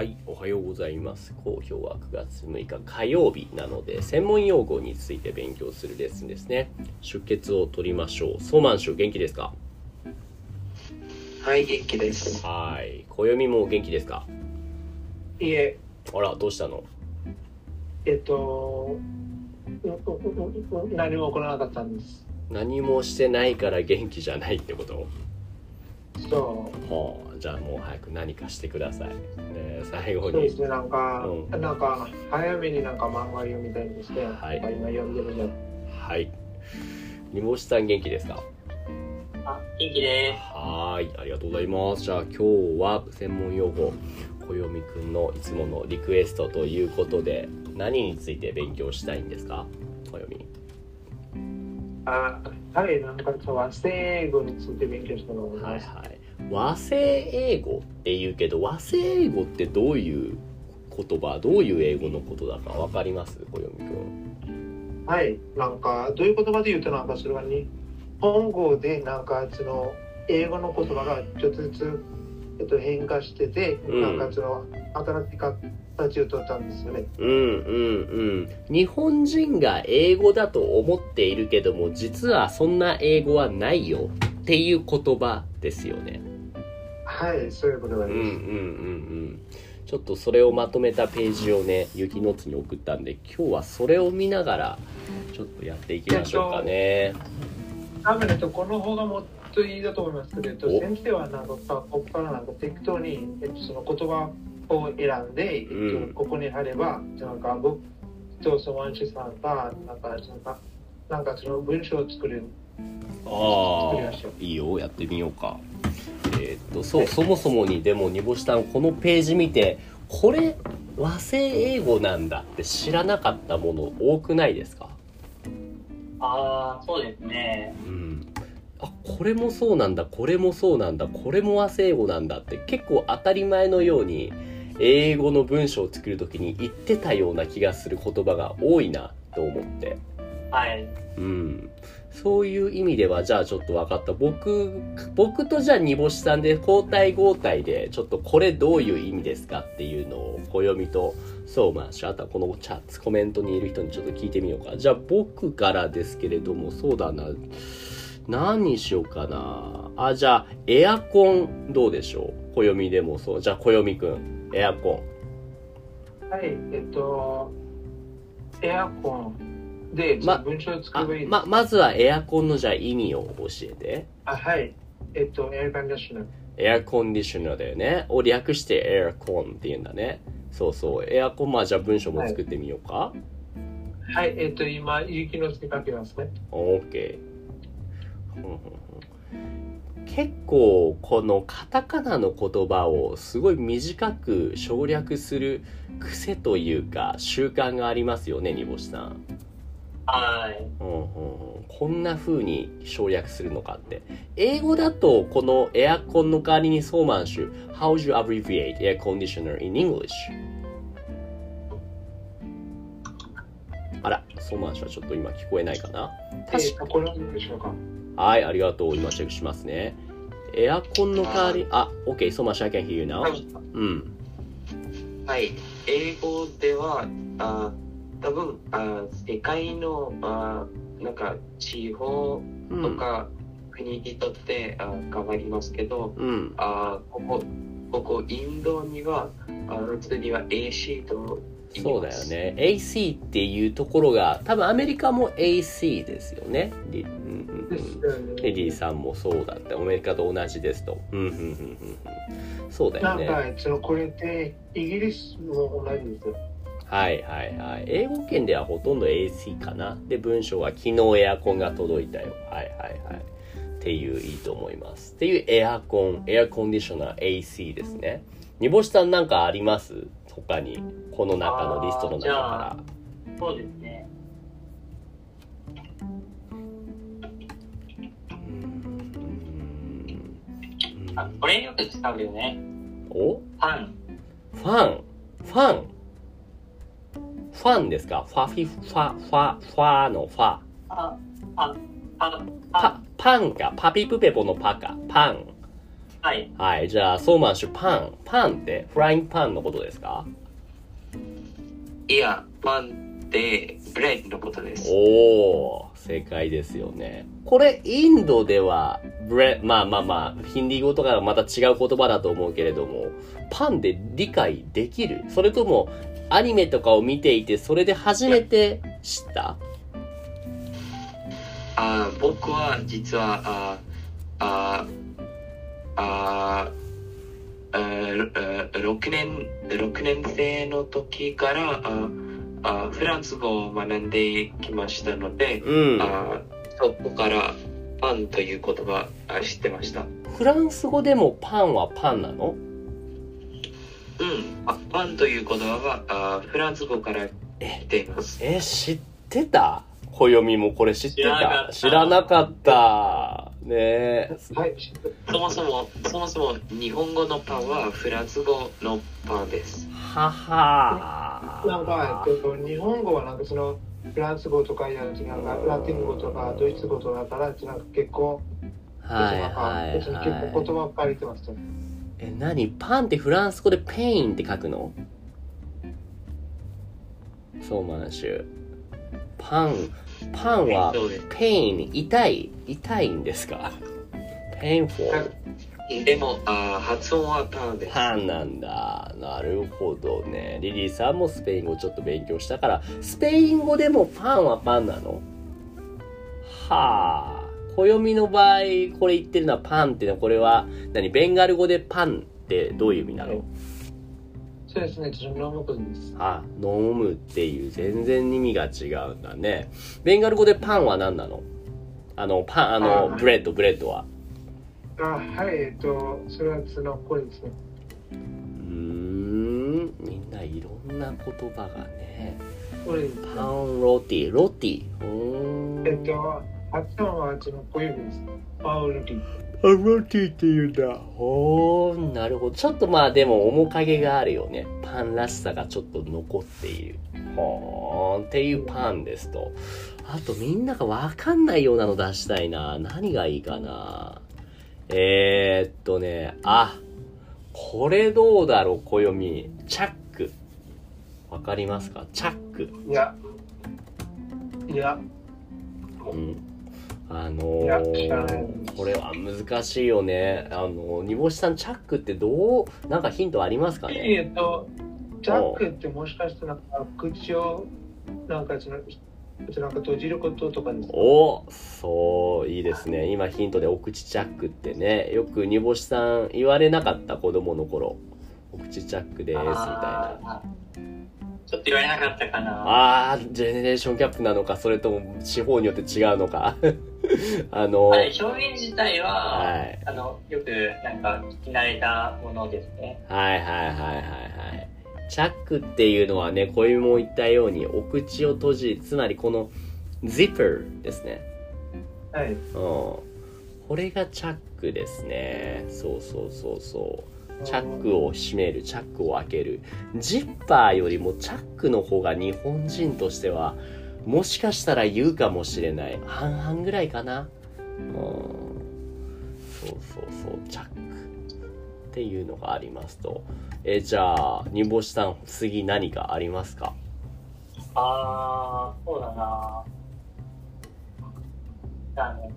はい、おはようございます。好評は9月6日火曜日なので、専門用語について勉強するレッスンですね。出血を取りましょう。ソーマンシュ元気ですか？はい、元気です。はい。暦も元気ですか？いえ、あら、どうしたの？えっと、何も起こらなかったんです。何もしてないから元気じゃないってこと？そはあ、じゃあもう早く何かしてください。で、最後う。そうにですね、なんか、うなんか、早めになんか漫画読みたいんですね。はい今読んでるじゃん。はい。煮干しさん元気ですか？あ、元気です。はーい、ありがとうございます。じゃあ今日は専門用語、小読くんのいつものリクエストということで、何について勉強したいんですか？小読み。あ、はい、なんかそう、和製英語について勉強したのを思います。はいはい。和製英語って言うけど、和製英語ってどういう言葉、どういう英語のことだかわかります？小読くん。はい、なんか、どういう言葉で言うと、なんかそれは日本語で、なんかその、英語の言葉がちょっとずつ、えっと、変化してて、うんなんかその、新しい形を取ったんですよね。うんうんうん。日本人が英語だと思っているけども、実はそんな英語はないよっていう言葉ですよね。はい、そういうことがあります。うんうんうんうん。ちょっとそれをまとめたページをねゆきのつに送ったんで今日はそれを見ながらちょっとやっていきましょうかね。多分ね、とこの方がもっといいだと思いますけど、お。先生はなんかここからなんか適当に、えっと、その言葉を選んで、えっとうんここに貼れば、なんか僕とそのワンシさんが、なんかそのなんかその文章を作れる。あ作りましょう。あいいよやってみようかえーっとそうそもそもにでも煮干しさんこのページ見てこれ和製英語なんだって知らなかったもの多くないですか？ああ、そうですね。うんあこれもそうなんだこれもそうなんだこれも和製英語なんだって結構当たり前のように英語の文章を作る時に言ってたような気がする言葉が多いなと思ってはい。うんそういう意味ではじゃあちょっと分かった。僕僕とじゃあ煮干しさんで交代交代でちょっとこれどういう意味ですかっていうのを小読みとそうまああとはこのチャットコメントにいる人にちょっと聞いてみようか。じゃあ僕からですけれどもそうだな。何にしようかな。あじゃあエアコンどうでしょう？小読みでもそう。じゃあ小読くんエアコン。はい、えっと、エアコン。で、ま文章をン作ればいいままずはエアコンのじゃあ意味を教えてあはい、えっと、エアコンディショナー。エアコンディショナーだよね。を略してエアコンって言うんだね。そうそう。エアコン、まあじゃあ文章も作ってみようか。はい、えっと、今、雪のつけかけますね。オッケー。ふんふんふん結構このカタカナの言葉をすごい短く省略する癖というか習慣がありますよね、煮干しさん。はい。うんうんうんこんな風に省略するのかって。英語だとこのエアコンの代わりにソーマンシュ How would you abbreviate air conditioner in English? あら、ソーマンシュはちょっと今聞こえないかな確かえっと、これでしょうか？はい、ありがとう。今チェックしますね。エアコンの代わり、あ、OK、ソーマンシュ I can hear you now. はいうん。はい、英語では、あ多分あ世界のあなんか地方うん。とか国にとって、あ変わりますけど、うん。あここここインドにはあ普通には AC とそうだよ。ね。AC っていうところが、多分アメリカも AC ですよね。リうんうんうんですよね。レディさんもそうだって、アメリカと同じですと。うん、うん、うん、うんうん。そうだよね。なんか、そのこれってイギリスも同じですよ。はいはいはい。英語圏ではほとんど AC かな。で、文章は昨日エアコンが届いたよ。はいはいはい。っていういいと思います。っていうエアコン、エアコンディショナー AC ですね。煮干しさんなんかあります？他に。この中のリストの中かあそうですね。ら。うんあ、これよく使うよね。お？ファン。ファン、ファン、ファンですか？ファフィ、ファ、ファ、ファのファ。あ、あ、あ、パ、パンか、パピプペポのパか、パン。はい。はい。じゃあ、ソーマン氏、パン。パンって、フライングパンのことですか？いや、パンってブレッドのことです。おー、正解ですよね。これ、インドでは、ブレ、まあまあまあ、ヒンディー語とかはまた違う言葉だと思うけれども、パンで理解できる？それとも、アニメとかを見ていて、それで初めて知った？あー僕は実は、あーあーあーあーあー6年、6年生の時から、あーあーフランス語を学んできましたので、うん。あーそこからパンという言葉あ知ってました。フランス語でもパンはパンなの？うん、あパンという言葉はあフランス語から来ています。え、知ってた？暦もこれ知ってた？知知らなかかった。ねえ。はい。そもそも、そもそも日本語のパンはフランス語のパンです。ははなんか、えっと、日本語はなんかそのフランス語とかやなんかラテン語とかドイツ語とかからなんか結構はいはい別に結構はい。言葉借りてますよ。え、何？パンってフランス語で pain って書くの？そうマンシュ。パン、パンは。 pain、痛い、痛いんですか ?painful。でも、あ発音はパンです。パンなんだ。なるほどね。リリーさんもスペイン語ちょっと勉強したから、スペイン語でもパンはパンなの？はあ。暦の場合、これ言ってるのはパンっていうのは、これは、何ベンガル語でパンってどういう意味なの？そうですね、ちょっと飲むことです。あ、飲むっていう、全然意味が違うんだね。ベンガル語でパンは何なの？あの、パン、あの、あブレッド、ブレッドは。あはい、えっと、それはそのこれですね。うーん、みんないろんな言葉がね。パンロティ、ロティ。うーん。えっと、発音はその小指です。パウルティ。パンロティって言うんだ。おー、なるほど。ちょっとまあでも面影があるよね。パンらしさがちょっと残っている。ほーんっていうパンですと。あとみんながわかんないようなの出したいな。何がいいかな。えー、っとね、あ、これどうだろう、暦。チャック。わかりますか？チャック。いや。いや、うん。あのー、これは難しいよね。あの、煮干しさん、チャックってどう、なんかヒントありますかね？えっと、ジャックってもしかしてなんか口をなんかそのなんか閉じることとかですか？おそう、いいですね。今ヒントでお口チャックってね、よく煮干しさん言われなかった子供の頃。お口チャックです、みたいな。あーちょっと言われなかったかな。あー、ジェネレーションギャップなのか、それとも地方によって違うのか。あの、あれ表現自体は、はいあの、よくなんか聞き慣れたものですね。はいはいはいはいはい。チャックっていうのはね、小指も言ったように、お口を閉じ、つまりこの zipper ですね。はい。うん。これがチャックですね。そうそうそうそう。チャックを閉める、チャックを開ける。ジッパーよりもチャックの方が日本人としては、もしかしたら言うかもしれない。半々ぐらいかな。うん。そうそうそう、チャック。っていうのがありますと。え、じゃあ、煮干しさん、次何かありますか？あー、そうだな。じゃあね、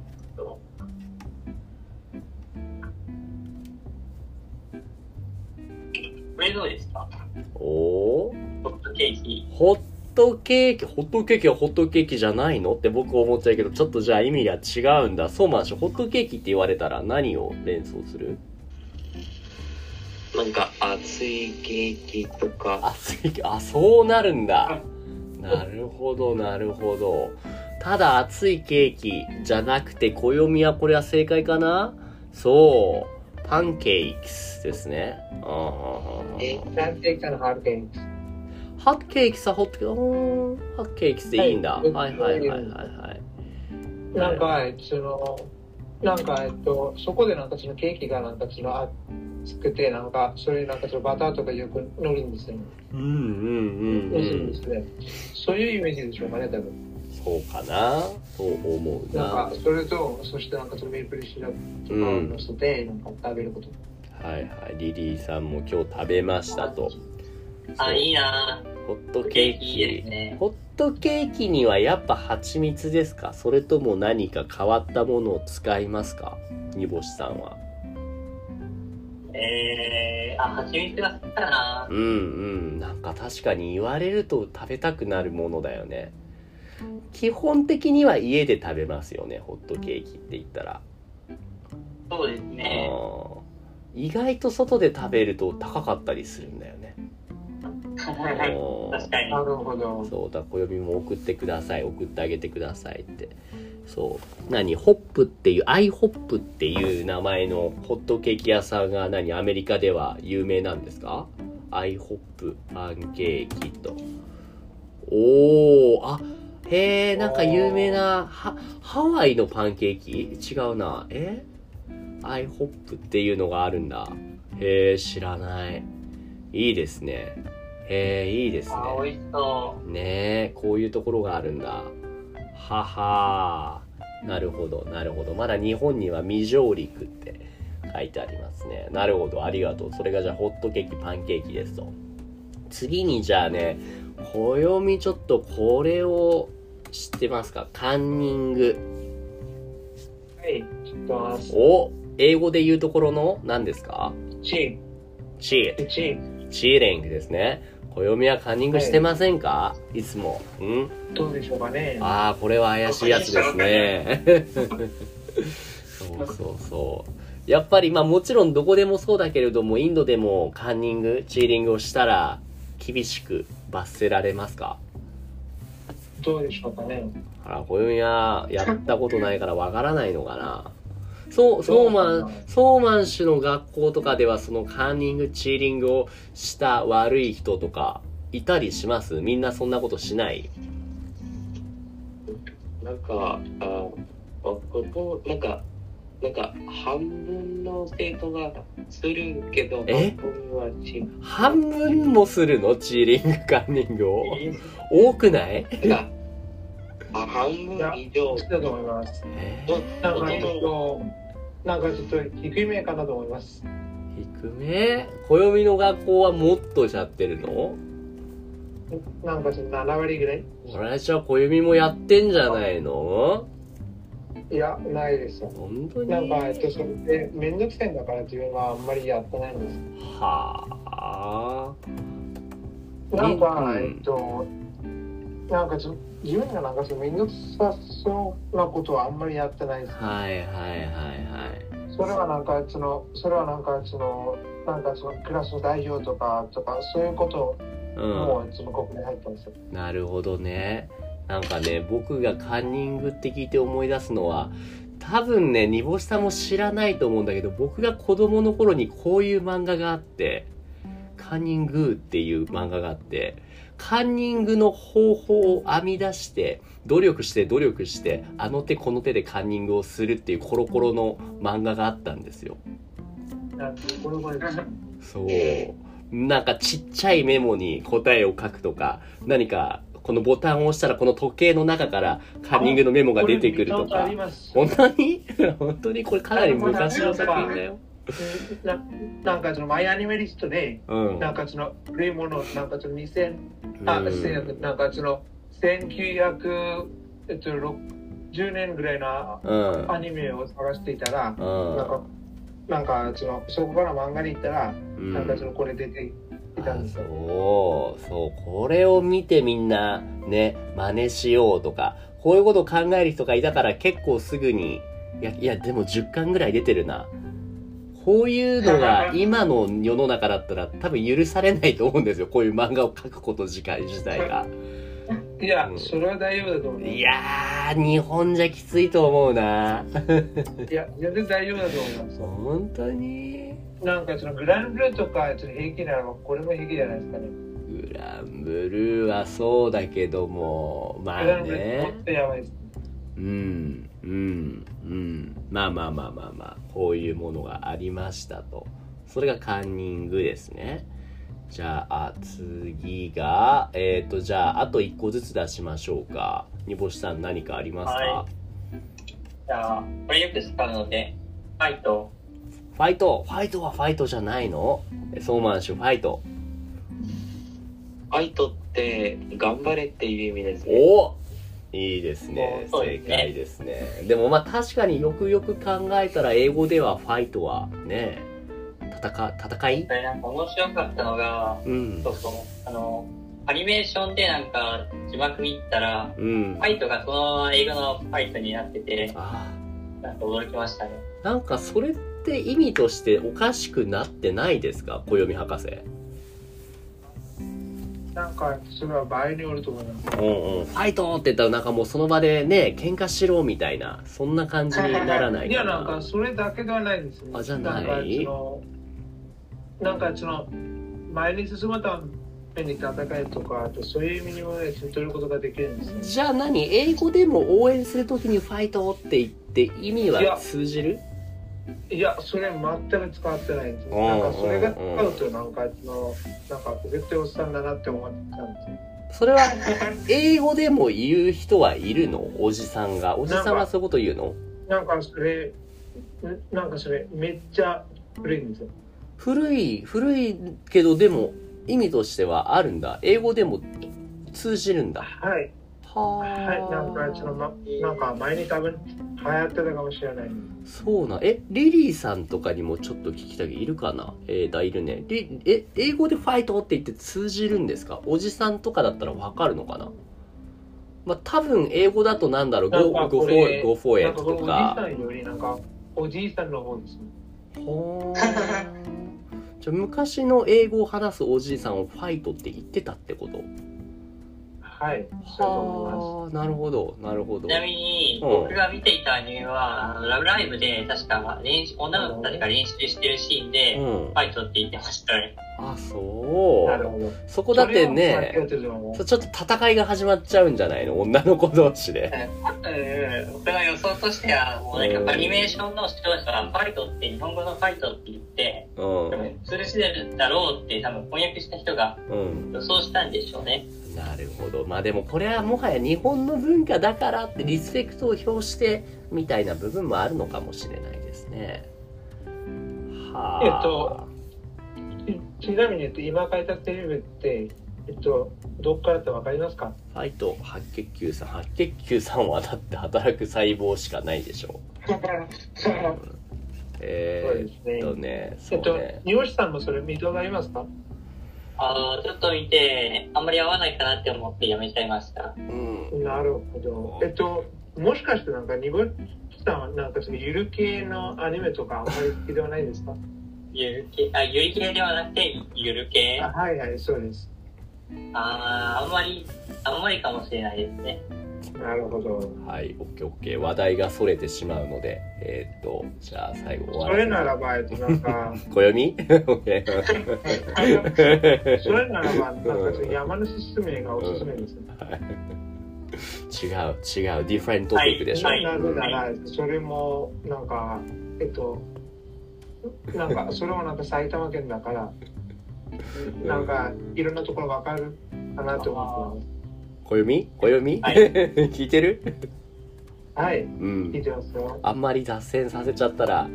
これどうですか？おーホットケーキ。ホットケーキ、ホットケーキはホットケーキじゃないの？って僕思っちゃうけど、ちょっとじゃあ意味が違うんだ。そうなんでしょ。ホットケーキって言われたら何を連想する？なんか熱いケーキとか、熱い、あ、そうなるんだ。なるほど、なるほど。ただ熱いケーキじゃなくて、暦はこれは正解かな？そう。パンケーキスですね。あーはーはーはえーなんていうかのハードケーキ。ホットケーキさ、ホットケーキ、ホットケーキでいいんだ。はいはいはいはいはいはい。なんか、その、なんか、えっと、そこでなんかそのケーキがなんかその熱くて、なんか、それになんかそのバターとかよく乗るんですよ。うんうんうんうん。そういうイメージでしょうかね、多分。そうかな？と思うな。なんかそれとそしてなんかそのメープルシロップとかを乗せてなんか食べること、はいはい。リリーさんも今日食べましたと。あ、いいなホットケーキす。ね。ホットケーキにはやっぱ蜂蜜ですか？それとも何か変わったものを使いますか？煮干しさんは。えー、あ、蜂蜜が好きだなうんうん。なんか確かに言われると食べたくなるものだよね。基本的には家で食べますよね、ホットケーキって言ったら。そうですね。意外と外で食べると高かったりするんだよね。確かに。なるほど。そうだ暦も送ってください送ってあげてくださいって。そう。何？ホップっていうアイホップっていう名前のホットケーキ屋さんが何？アメリカでは有名なんですか？アイホップパンケーキと。おおあへえなんか有名なハハワイのパンケーキ？違うな。え？アイホップっていうのがあるんだ。へえ知らない。いいですね。へえいいですね。あ、美味しそねえこういうところがあるんだ。ははなるほどなるほど。まだ日本には未上陸って書いてありますね。なるほどありがとう。それがじゃあホットケーキパンケーキですと。次にじゃあね暦ちょっとこれを知ってますか？カンニング。はい知ってます。お英語で言うところの何ですか？チチーチーーチーリングですね。暦はカンニングしてませんか、い、つも。うん？どうでしょうかね。ああ、これは怪しいやつですね。そうそうそう。やっぱり、まあもちろんどこでもそうだけれども、インドでもカンニング、チーリングをしたら、厳しく罰せられますか？どうでしょうかね。あら、暦はやったことないからわからないのかな。そう、ソーマン、ソーマン氏の学校とかではそのカンニング、チーリングをした悪い人とか、いたりします？みんなそんなことしない？なんか、あ僕も、なんか、なんか、半分の生徒がするけど、え？半分はし半分もするの？チーリング、カンニングを？多くない？なんか、あ半分以上。知ったと思います？なんかちょっとなんかちょっと低い目かなと思います。低め？暦の学校はもっとしちゃってるの？なんかちょっと7割ぐらい？俺じゃあ暦もやってんじゃないの？いやないですよ。本当に？なんか、えっと、それで面倒くさいんだから自分はあんまりやってないんです。はあなんか、うんえっと、なんかちょ自分がなんかその面倒くさそうなことはあんまりやってないです。はいはいはいはい。それはなんかその、それはなんかその、なんかそのクラスの代表とか、とか、そういうことうもそのここに入ってます。んなるほどねなんかね僕がカンニングって聞いて思い出すのは多分ね煮干しさんも知らないと思うんだけど僕が子供の頃にこういう漫画があってカンニングっていう漫画があってカンニングの方法を編み出して努力して努力してあの手この手でカンニングをするっていうコロコロの漫画があったんですよ。そう。なんかちっちゃいメモに答えを書くとか何かこのボタンを押したらこの時計の中からカンニングのメモが出てくるとか。本当に？本当にこれかなり昔の作品だよななんかそのマイアニメリストで、うん。なんかその古いもの、なんかその2000、あ、うん。千なんかその1900、えっと、10年ぐらいのうん。アニメを探していたら、うん。なんか、なんかその、そこから漫画に行ったら、うん。なんかその、これ出ていたんですよ。そうそうこれを見てみんなね真似しようとかこういうことを考える人がいたから結構すぐにいやいやでも10巻ぐらい出てるなこういうのが 今の世の中だったら多分許されないと思うんですよこういう漫画を描くこと自体自体が いやう、んそれは大丈夫だと思う。いやー日本じゃきついと思うな いや、全然大丈夫だと思います。本当になんかそのグランブルーとかちょっと平気ならこれも平気じゃないですかね。グランブルーはそうだけどもまあね。うんうんうん。まあまあまあまあまあこういうものがありましたと。それがカンニングですね。じゃあ次がえっ、とじゃああと1個ずつ出しましょうか。煮干しさん何かありますか、はじゃあ、これよく使うので、 fight。ファイトファイトはファイトじゃないの？ソーマンシュファイト。ファイトって頑張れっていう意味ですね。おいいですね。正そうですね解ですね。でもまあ確かによくよく考えたら英語ではファイトはね、戦、戦い？それなんか面白かったのが、うんそ。うそう、あの、アニメーションでなんか字幕見たら、うんフ。ァイトがそのまま英語のファイトになってて、あなんか驚きましたね。ーなんかそれって意味としておかしくなってないですか？暦博士。なんかそれは場合によると思います。うんうん。ファイトって言ったらなんかもうその場でね、喧嘩しろみたいな、そんな感じにならないいやかな。なんかそれだけではないですね。あじゃない？んかそのなんかその前に進むために戦いとかそういう意味にもね取ることができるんですね。じゃあ何？英語でも応援するときにファイトって言って意味は通じる？いやそれ全く使ってないんです。うんなんかそれが使うとなんかそのなんか絶対おっさんだなって思ってたんですよ。それは英語でも言う人はいるの？おじさんが。おじさんはそういうこと言うの？なんかそれんなんかそれめっちゃ古いんですよ。古い、古いけどでも意味としてはあるんだ。英語でも通じるんだ。はいははいなんかその、ま、なん。か前に多分流行ってたかもしれないそうな。え、リリーさんとかにもちょっと聞きたいいるかな？えー、だ、いるね。リえ、英語でファイトって言って通じるんですか？おじさんとかだったらわかるのかな？まあ、多分英語だとなんだろう、なん go, か go こ for れ it, go for なん it かおじ。さんよりなんかおじいさんの方ですね。ほー。じゃあ昔の英語を話すおじいさんをファイトって言ってたってこと？はい。そうだと思いますはあなるほどなるほど。ちなみに、うん僕が見ていたアニメは、あのラブライブで確か練習、女の子たちが練習してるシーンで、フうん。ァイトって言ってましたね。あそう。なるほど。そこだってねそうちょっと戦いが始まっちゃうんじゃないの？女の子同士で。うん、僕の予想としては、もうなんかアニメーションの視聴者がファイトって日本語のファイトって言って、う多分通じるだろうって多分翻訳した人がんうん。予想したんでしょうね。なるほど。まあでもこれはもはや日本の文化だからってリスペクトを表してみたいな部分もあるのかもしれないですね。はあ。えっとちちなみに、えっと、今書いたテレビって、えっと、どっからってわかりますか？ファイト白血球さん白血球さんはだって働く細胞しかないでしょ えそうー、ですね。っとね。そえっとうね、三好さんもそれ見とありますか？あの、ちょっと見て、あんまり合わないかなって思ってやめちゃいました。うん。なるほど。えっと、もしかしてなんか、ニゴさんはなんかそのゆる系のアニメとかあんまり好きではないですか？ゆる系、あ、ゆり系ではなくて、ゆる系？あはいはい、そうです。あー、あんまり、あんまりかもしれないですね。なるほど。はい、オッケーオッケー。話題がそれてしまうので、えーっと、じゃあ最後終わそれならば、えっと、なんか、暦。それならば、なんか山のすすめがおすすめです。違う、違う、ディフェントピックでしょ。はいなぜなら、それも、なんか、えっと、なんか、それもなんか埼玉県だから、なんか、いろんなところわかるかなと思って暦暦、はい 聞いてる？はい、うん聞い。てますよ。あんまり脱線させちゃったら、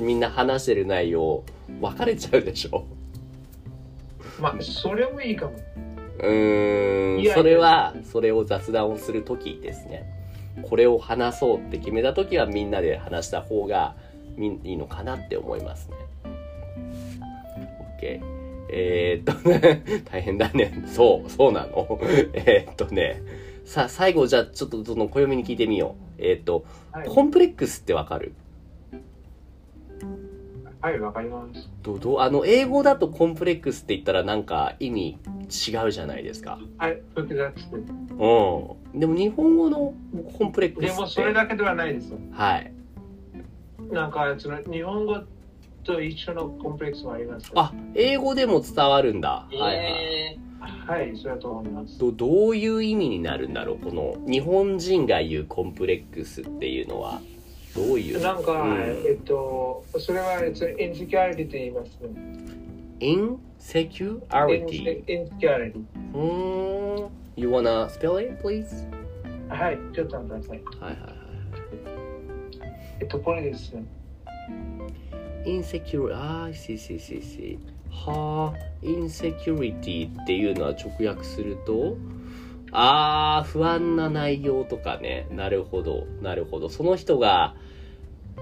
みんな話してる内容、分かれちゃうでしょ。まあ、それもいいかも。うーんそれはそれを雑談をする時ですねこれを話そうって決めた時はみんなで話した方がいいのかなって思いますね OK えー、っとね大変だねそうそうなのえーっとね さあ最後じゃあちょっとその暦に聞いてみようえーっとはい、コンプレックスってわかる？はい、わかります。どどうあの英語だとコンプレックスって言ったらなんか意味違うじゃないですかはい、複雑でうん。でも日本語のコンプレックスって。でも、それだけではないですよ。はい。なんか、その日本語と一緒のコンプレックスもあります。あ、英語でも伝わるんだ。はいはい。えはい、そうだと思います。どどういう意味になるんだろうこの日本人が言うコンプレックスっていうのはどういう？なんか、うんえっと、それは、えっと、インセキュリティと言いますね。insecurity インセキュリティ。うーん You wanna spell it please? はい、ちょっと待ってください。はいはいっと、これですね。insecurity ああ see see see see. はあ。Insecurity っていうのは直訳するとああ不安な内容とかね。なるほどなるほど。その人が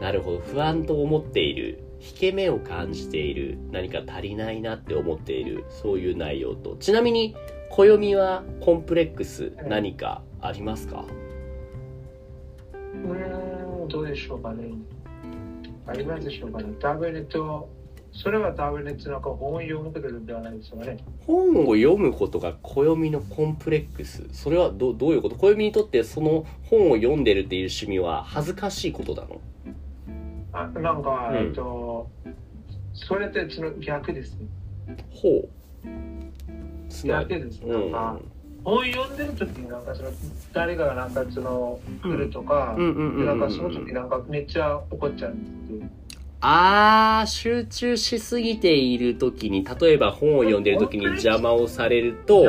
なるほど不安と思っている。引け目を感じている。何か足りないなって思っている。そういう内容と。ちなみに暦はコンプレックス何かありますか？うーん、しょうかね。ありますでしょうかね。ダブネット、それはダブネットなんか本を読むことではないですよね。本を読むことが暦のコンプレックスそれはどどういうこと？暦にとってその本を読んでるっていう趣味は恥ずかしいことなの？あなんか、うんえっと、それってその逆ですね。ほうつまり逆ですね。うなんんか本読んでる時になんかその誰かがなんかその来るとか、うんうんうんうんなんかその時なんかめっちゃ怒っちゃうんですよ。あー集中しすぎている時に例えば本を読んでる時に邪魔をされると。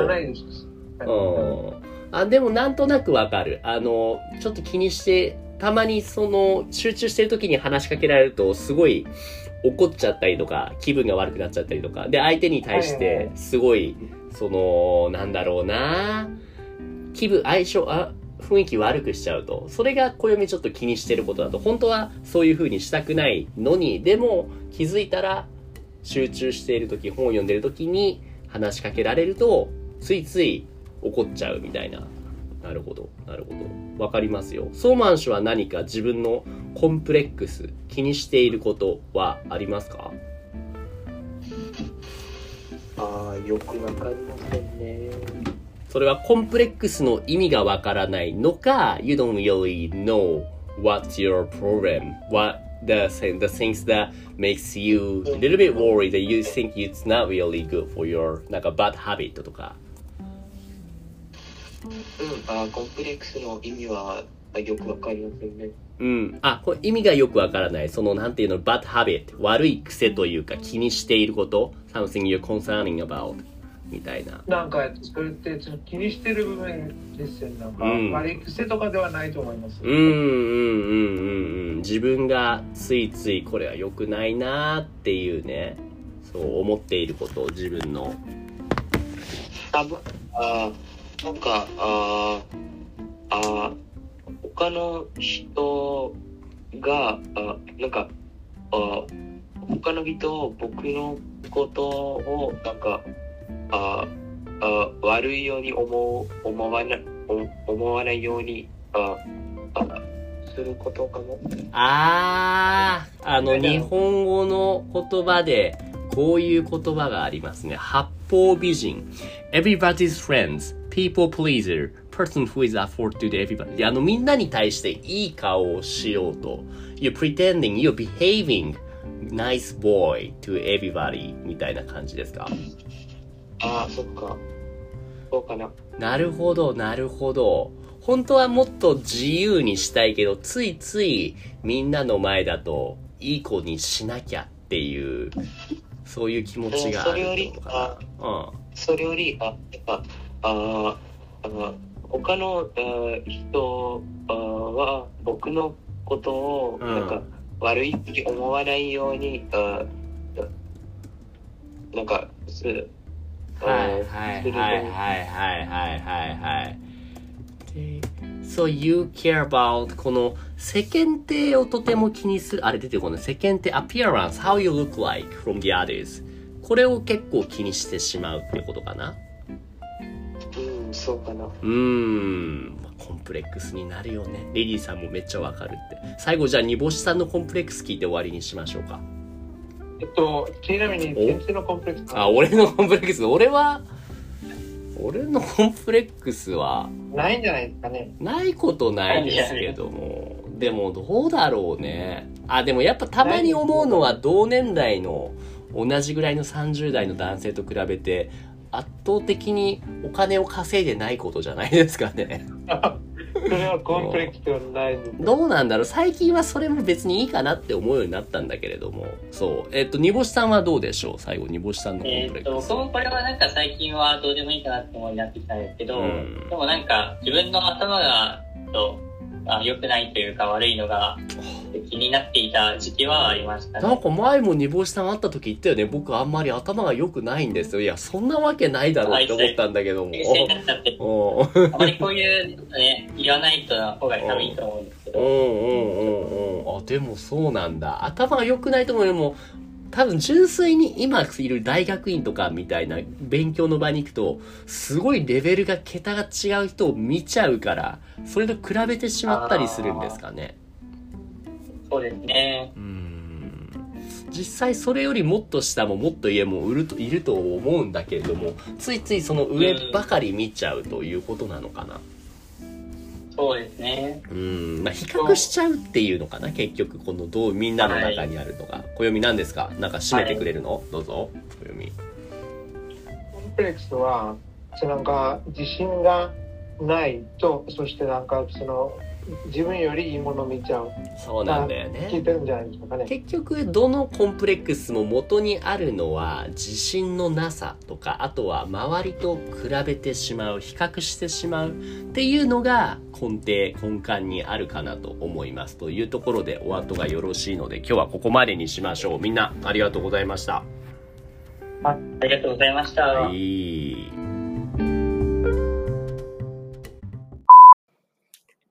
うん。あでもなんとなくわかる。あのちょっと気にしてたまにその集中してる時に話しかけられるとすごい怒っちゃったりとか気分が悪くなっちゃったりとか。で相手に対してすごいそのなんだろうな気分相性あ雰囲気悪くしちゃうとそれが暦ちょっと気にしてることだと本当はそういう風にしたくないのにでも気づいたら集中している時本を読んでる時に話しかけられるとついつい怒っちゃうみたいな。なるほど、なるほど。わかりますよ。ソーマン氏は何か自分のコンプレックス、気にしていることはありますか？よくわかりませんね。それはコンプレックスの意味がわからないのか、You don't really know what's your problem, what the, the things that makes you a little bit worried that you think it's not really good for your なんか bad habit とか。うん、あーコンプレックスの意味はあよくわかりませんね。うん。あ、これ意味がよくわからない。その、なんていうの、bad habit。悪い癖というか、気にしていること。something you're concerning about. みたいな。なんかそれってちょっと気にしてる部分ですよね。なんか、うん悪い癖とかではないと思います。うんうんうんうんうん。自分がついついこれは良くないなっていうね。そう思っていること、自分の。多分あーなんか、あーあー他の人が、あなんか、あ他の人、僕のことを、なんか、ああ悪いように思う思わな思わないようにああすることかも。あー、あの、日本語の言葉で、こういう言葉がありますね。八方美人。everybody's friends, people pleaser, person who is afford to everybody. であの、みんなに対していい顔をしようと。You're pretending, you're behaving nice boy to everybody みたいな感じですか？ああ、そっか。そうかな。なるほど、なるほど。本当はもっと自由にしたいけど、ついついみんなの前だといい子にしなきゃっていう、そういう気持ちがあるってことかな。それより、あ、やっぱ、あーあ他の人は僕のことを、うんなんか、悪いって思わないように、あーなんか、する。うん。はいはいはいはいはいはいはい。で So you care about この世間体をとても気にする、あれ出てこない。世間体 appearance, how you look like from the others. これを結構気にしてしまうってことかな。うん、そうかな。うーん、まあコンプレックスになるよね。レディさんもめっちゃわかるって。最後じゃあ煮干しさんのコンプレックス聞いて終わりにしましょうか。えっと、ちなみに先生のコンプレックスあ、俺のコンプレックス、俺は、俺のコンプレックスは、ないんじゃないですかね。ないことないですけども。でもどうだろうね。あ、でもやっぱたまに思うのは同年代の同じぐらいの30代の男性と比べて圧倒的にお金を稼いでないことじゃないですかね。それはコンプレックスではない。どうなんだろう最近はそれも別にいいかなって思うようになったんだけれども。そう。えっと、煮干しさんはどうでしょう？最後、煮干しさんのコンプレックス。僕もこれはなんか最近はどうでもいいかなって思いになってきたんですけど、うんでもなんか自分の頭がと、あ良くないというか悪いのが気になっていた時期はありましたね。なんか前も煮干しさん会った時言ったよね。僕あんまり頭が良くないんですよ。いや、そんなわけないだろうって思ったんだけども。あまりこういうね、言わないとの方が多分いいと思うんですけど、うんうんうんうん。あ、でもそうなんだ。頭が良くないと思うよりも、多分純粋に今いる大学院とかみたいな勉強の場に行くと、すごいレベルが桁が違う人を見ちゃうから、それと比べてしまったりするんですかね。そうですね。うーん実際それよりもっと下ももっと上もいるといると思うんだけれどもついついその上ばかり見ちゃうということなのかなそうですね。うーん。まあ比較しちゃうっていうのかな？結局このどうみんなの中にあるのが。暦何ですか？なんか締めてくれるの、どうぞ暦。コンプレックスは、そのなんか自信がないと、そしてなんかその自分よりいいものを見ちゃう。そうなんだよね聞いてるんじゃないですかね。結局どのコンプレックスも元にあるのは自信のなさとかあとは周りと比べてしまう比較してしまうっていうのが根底根幹にあるかなと思いますというところでお後がよろしいので今日はここまでにしましょうみんなありがとうございましたあありがとうございました。はい